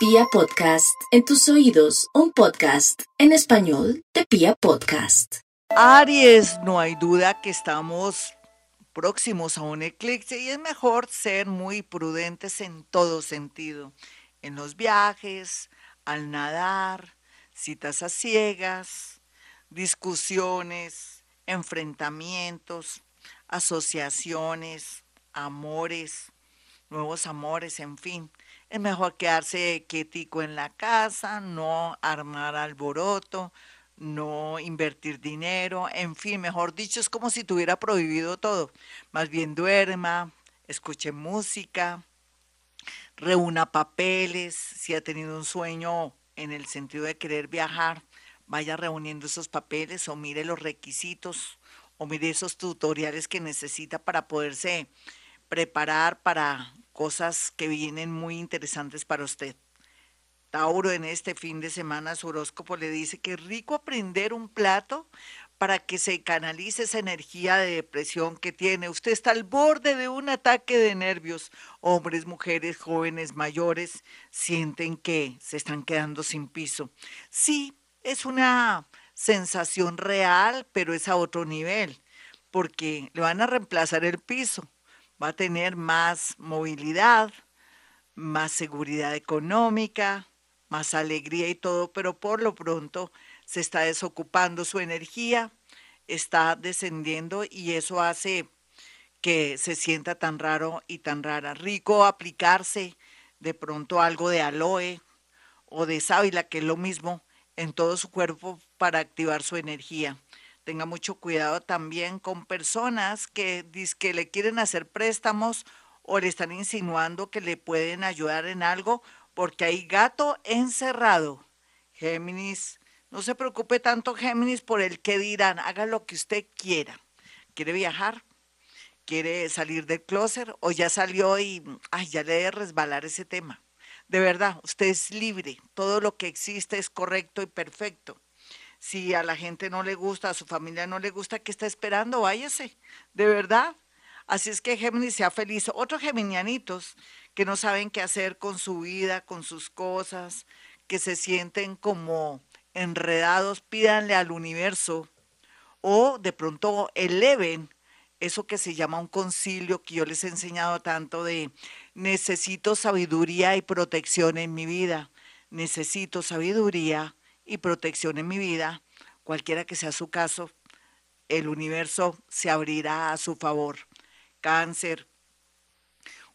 Pia Podcast, en tus oídos, un podcast en español de Pia Podcast. Aries, no hay duda que estamos próximos a un eclipse y es mejor ser muy prudentes en todo sentido, en los viajes, al nadar, citas a ciegas, discusiones, enfrentamientos, asociaciones, amores, nuevos amores, en fin. Es mejor quedarse quietico en la casa, no armar alboroto, no invertir dinero, en fin, mejor dicho, es como si tuviera prohibido todo. Más bien duerma, escuche música, reúna papeles, si ha tenido un sueño en el sentido de querer viajar, vaya reuniendo esos papeles o mire los requisitos o mire esos tutoriales que necesita para poderse preparar para cosas que vienen muy interesantes para usted. Tauro en este fin de semana su horóscopo le dice que es rico aprender un plato para que se canalice esa energía de depresión que tiene. Usted está al borde de un ataque de nervios. Hombres, mujeres, jóvenes, mayores sienten que se están quedando sin piso. Sí, es una sensación real, pero es a otro nivel, porque le van a reemplazar el piso va a tener más movilidad, más seguridad económica, más alegría y todo, pero por lo pronto se está desocupando su energía, está descendiendo y eso hace que se sienta tan raro y tan rara. Rico aplicarse de pronto algo de aloe o de sábila, que es lo mismo, en todo su cuerpo para activar su energía tenga mucho cuidado también con personas que, que le quieren hacer préstamos o le están insinuando que le pueden ayudar en algo porque hay gato encerrado. Géminis, no se preocupe tanto Géminis por el que dirán, haga lo que usted quiera. ¿Quiere viajar? ¿Quiere salir del closet? ¿O ya salió y ay, ya le debe resbalar ese tema? De verdad, usted es libre, todo lo que existe es correcto y perfecto. Si a la gente no le gusta, a su familia no le gusta, ¿qué está esperando? Váyase, de verdad. Así es que Géminis sea feliz. Otros geminianitos que no saben qué hacer con su vida, con sus cosas, que se sienten como enredados, pídanle al universo o de pronto eleven eso que se llama un concilio que yo les he enseñado tanto de necesito sabiduría y protección en mi vida, necesito sabiduría y protección en mi vida, cualquiera que sea su caso, el universo se abrirá a su favor. Cáncer.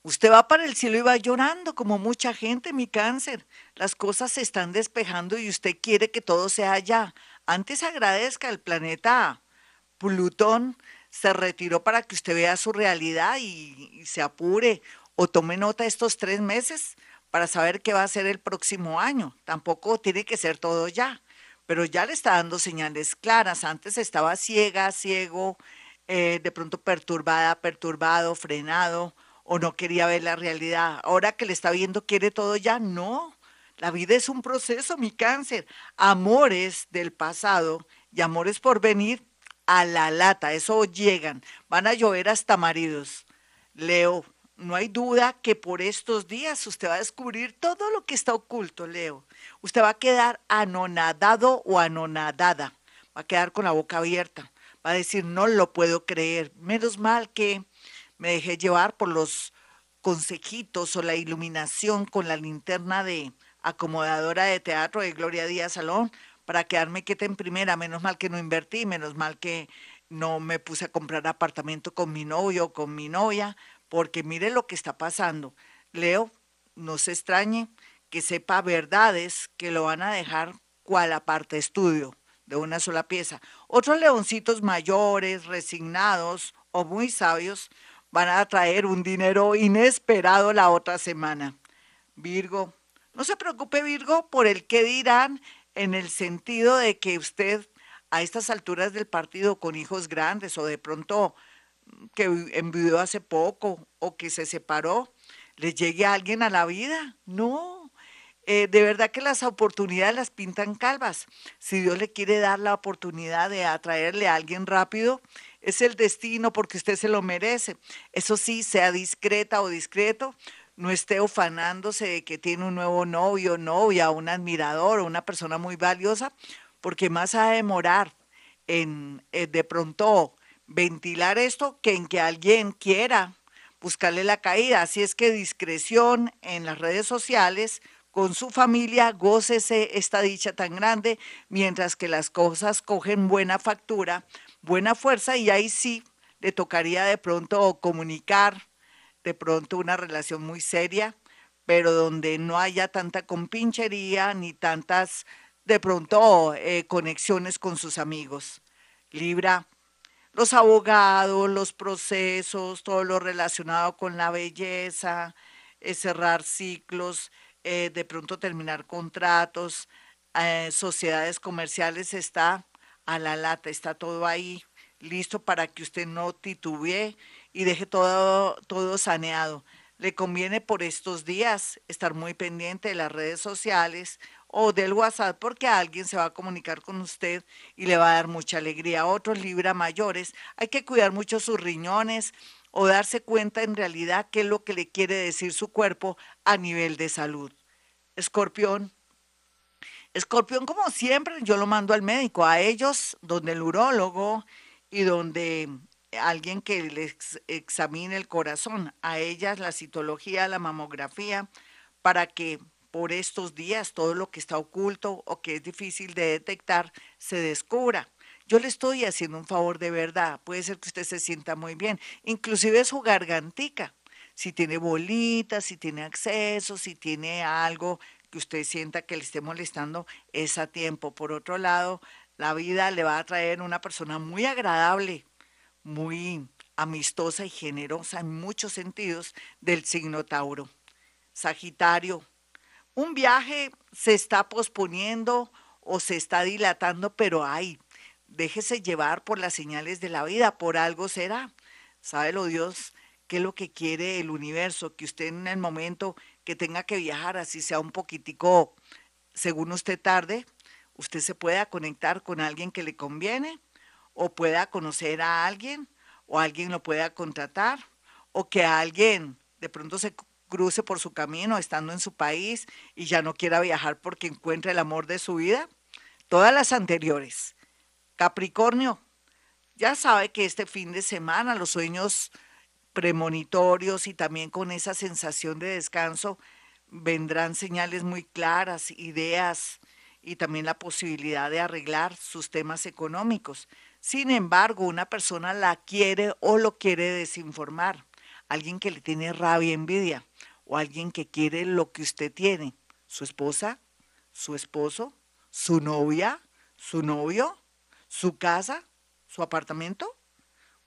Usted va para el cielo y va llorando como mucha gente, mi cáncer. Las cosas se están despejando y usted quiere que todo sea allá. Antes agradezca el planeta Plutón se retiró para que usted vea su realidad y, y, se apure o tome nota estos tres meses para saber qué va a ser el próximo año. Tampoco tiene que ser todo ya, pero ya le está dando señales claras. Antes estaba ciega, ciego, eh, de pronto perturbada, perturbado, frenado, o no quería ver la realidad. Ahora que le está viendo, quiere todo ya. No, la vida es un proceso, mi cáncer. Amores del pasado y amores por venir a la lata, eso llegan. Van a llover hasta maridos. Leo, no hay duda que por estos días usted va a descubrir todo lo que está oculto, Leo. Usted va a quedar anonadado o anonadada. Va a quedar con la boca abierta. Va a decir, no lo puedo creer. Menos mal que me dejé llevar por los consejitos o la iluminación con la linterna de acomodadora de teatro de Gloria Díaz Salón para quedarme quieta en primera. Menos mal que no invertí, menos mal que no me puse a comprar apartamento con mi novio o con mi novia, porque mire lo que está pasando. Leo, no se extrañe que sepa verdades que lo van a dejar cual aparte estudio de una sola pieza. Otros leoncitos mayores, resignados o muy sabios van a traer un dinero inesperado la otra semana. Virgo, no se preocupe Virgo por el que dirán en el sentido de que usted a estas alturas del partido con hijos grandes o de pronto que envió hace poco o que se separó, le llegue a alguien a la vida. No, eh, de verdad que las oportunidades las pintan calvas. Si Dios le quiere dar la oportunidad de atraerle a alguien rápido, es el destino porque usted se lo merece. Eso sí, sea discreta o discreto, no esté ufanándose de que tiene un nuevo novio, novia, un admirador o una persona muy valiosa, porque más a demorar en eh, de pronto ventilar esto que en que alguien quiera buscarle la caída. Así es que discreción en las redes sociales, con su familia, gócese esta dicha tan grande, mientras que las cosas cogen buena factura, buena fuerza, y ahí sí le tocaría de pronto comunicar, de pronto una relación muy seria, pero donde no haya tanta compinchería ni tantas, de pronto, eh, conexiones con sus amigos. Libra, los abogados, los procesos, todo lo relacionado con la belleza, eh, cerrar ciclos, eh, de pronto terminar contratos, sociedades comerciales, está a la lata, está todo ahí listo para que usted no titubee y deje todo, todo saneado. Le conviene por estos días estar muy pendiente de las redes sociales o del WhatsApp porque alguien se va a comunicar con usted y le va a dar mucha alegría. Otros Libra mayores, hay que cuidar mucho sus riñones o darse cuenta en realidad qué es lo que le quiere decir su cuerpo a nivel de salud. Escorpión. Escorpión, como siempre, yo lo mando al médico, a ellos, donde el urólogo y donde alguien que les examine el corazón, a ellas la citología, la mamografía, para que por estos días todo lo que está oculto o que es difícil de detectar se descubra. Yo le estoy haciendo un favor de verdad, puede ser que usted se sienta muy bien, inclusive su gargantica, si tiene bolitas, si tiene acceso, si tiene algo que usted sienta que le esté molestando, es a tiempo. Por otro lado, la vida le va a traer una persona muy agradable, muy amistosa y generosa en muchos sentidos del signo Tauro. Sagitario, un viaje se está posponiendo o se está dilatando, pero ay, déjese llevar por las señales de la vida, por algo será. lo Dios qué es lo que quiere el universo, que usted en el momento que tenga que viajar, así sea un poquitico, según usted tarde, usted se pueda conectar con alguien que le conviene o pueda conocer a alguien o alguien lo pueda contratar o que alguien de pronto se cruce por su camino estando en su país y ya no quiera viajar porque encuentra el amor de su vida. Todas las anteriores. Capricornio, ya sabe que este fin de semana los sueños premonitorios y también con esa sensación de descanso vendrán señales muy claras, ideas, y también la posibilidad de arreglar sus temas económicos. Sin embargo, una persona la quiere o lo quiere desinformar. Alguien que le tiene rabia, envidia o alguien que quiere lo que usted tiene. Su esposa, su esposo, su novia, su novio, su casa, su apartamento.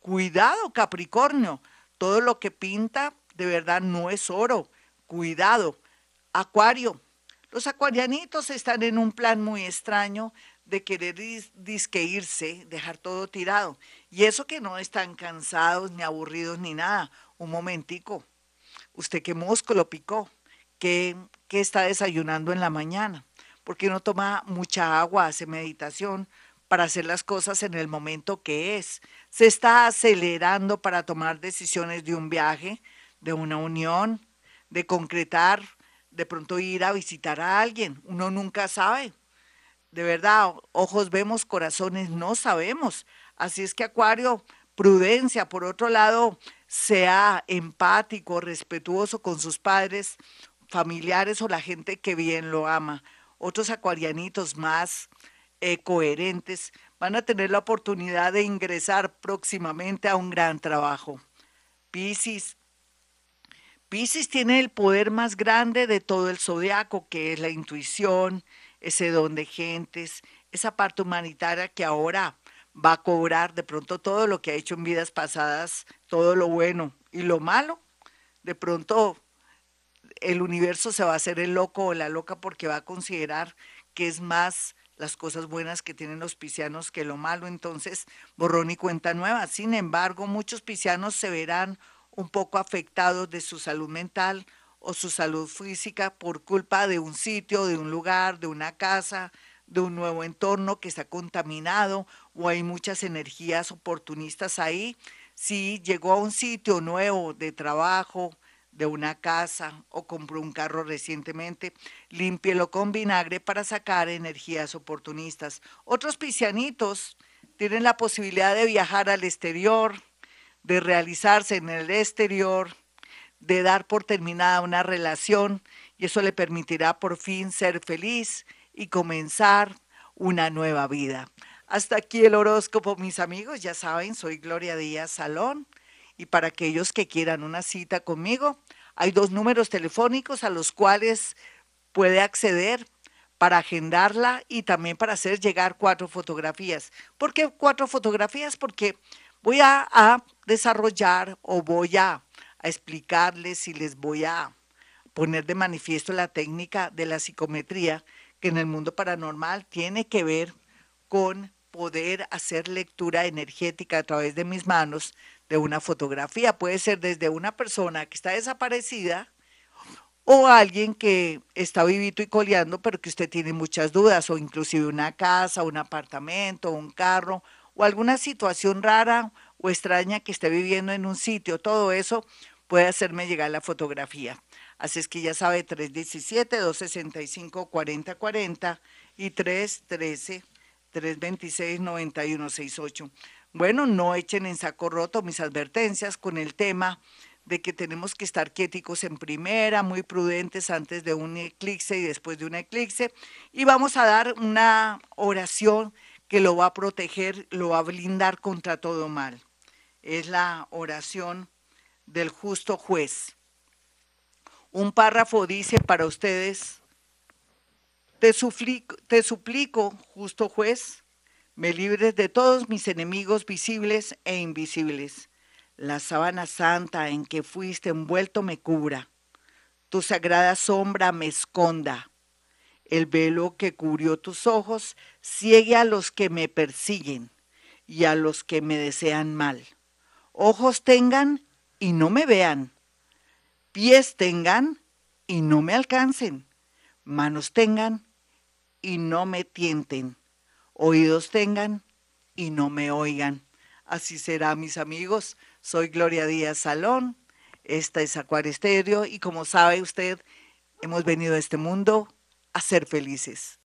Cuidado, Capricornio. Todo lo que pinta de verdad no es oro. Cuidado. Acuario, los acuarianitos están en un plan muy extraño de querer disque irse, dejar todo tirado. Y eso que no están cansados, ni aburridos, ni nada. Un momentico. ¿Usted qué mosco lo picó? ¿Qué, qué está desayunando en la mañana? ¿Por qué no toma mucha agua, hace meditación para hacer las cosas en el momento que es? Se está acelerando para tomar decisiones de un viaje, de una unión, de concretar de pronto ir a visitar a alguien. Uno nunca sabe. De verdad, ojos vemos, corazones no sabemos. Así es que Acuario, prudencia. Por otro lado, sea empático, respetuoso con sus padres, familiares o la gente que bien lo ama. Otros acuarianitos más eh, coherentes van a tener la oportunidad de ingresar próximamente a un gran trabajo. Piscis, Pisces tiene el poder más grande de todo el zodiaco, que es la intuición, ese don de gentes, esa parte humanitaria que ahora va a cobrar de pronto todo lo que ha hecho en vidas pasadas, todo lo bueno y lo malo. De pronto el universo se va a hacer el loco o la loca porque va a considerar que es más las cosas buenas que tienen los piscianos que lo malo. Entonces, borrón y cuenta nueva. Sin embargo, muchos piscianos se verán un poco afectados de su salud mental o su salud física por culpa de un sitio, de un lugar, de una casa, de un nuevo entorno que está contaminado o hay muchas energías oportunistas ahí. Si llegó a un sitio nuevo de trabajo, de una casa o compró un carro recientemente, límpielo con vinagre para sacar energías oportunistas. Otros piscianitos tienen la posibilidad de viajar al exterior, de realizarse en el exterior, de dar por terminada una relación y eso le permitirá por fin ser feliz y comenzar una nueva vida. Hasta aquí el horóscopo, mis amigos. Ya saben, soy Gloria Díaz Salón. Y para aquellos que quieran una cita conmigo, hay dos números telefónicos a los cuales puede acceder para agendarla y también para hacer llegar cuatro fotografías. ¿Por qué cuatro fotografías? Porque voy a, desarrollar o voy a, a explicarles y les voy a poner de manifiesto la técnica de la psicometría que en el mundo paranormal tiene que ver con poder hacer lectura energética a través de mis manos de una fotografía. Puede ser desde una persona que está desaparecida o alguien que está vivito y coleando, pero que usted tiene muchas dudas, o inclusive una casa, un apartamento, un carro, o alguna situación rara o extraña que esté viviendo en un sitio. Todo eso puede hacerme llegar la fotografía. Así es que ya sabe, 317-265-4040 y 313-326-9168. Bueno, no echen en saco roto mis advertencias con el tema de que tenemos que estar quiéticos en primera, muy prudentes antes de un eclipse y después de un eclipse. Y vamos a dar una oración que lo va a proteger, lo va a blindar contra todo mal. Es la oración del justo juez. Un párrafo dice para ustedes, te suplico, justo juez, me libres de todos mis enemigos visibles e invisibles. La sábana santa en que fuiste envuelto me cubra. Tu sagrada sombra me esconda. El velo que cubrió tus ojos ciegue a los que me persiguen y a los que me desean mal. Ojos tengan y no me vean. Pies tengan y no me alcancen. Manos tengan y no me tienten oídos tengan y no me oigan. Así será, mis amigos. Soy Gloria Díaz Salón. Esta es Acuario y como sabe usted, hemos venido a este mundo a ser felices.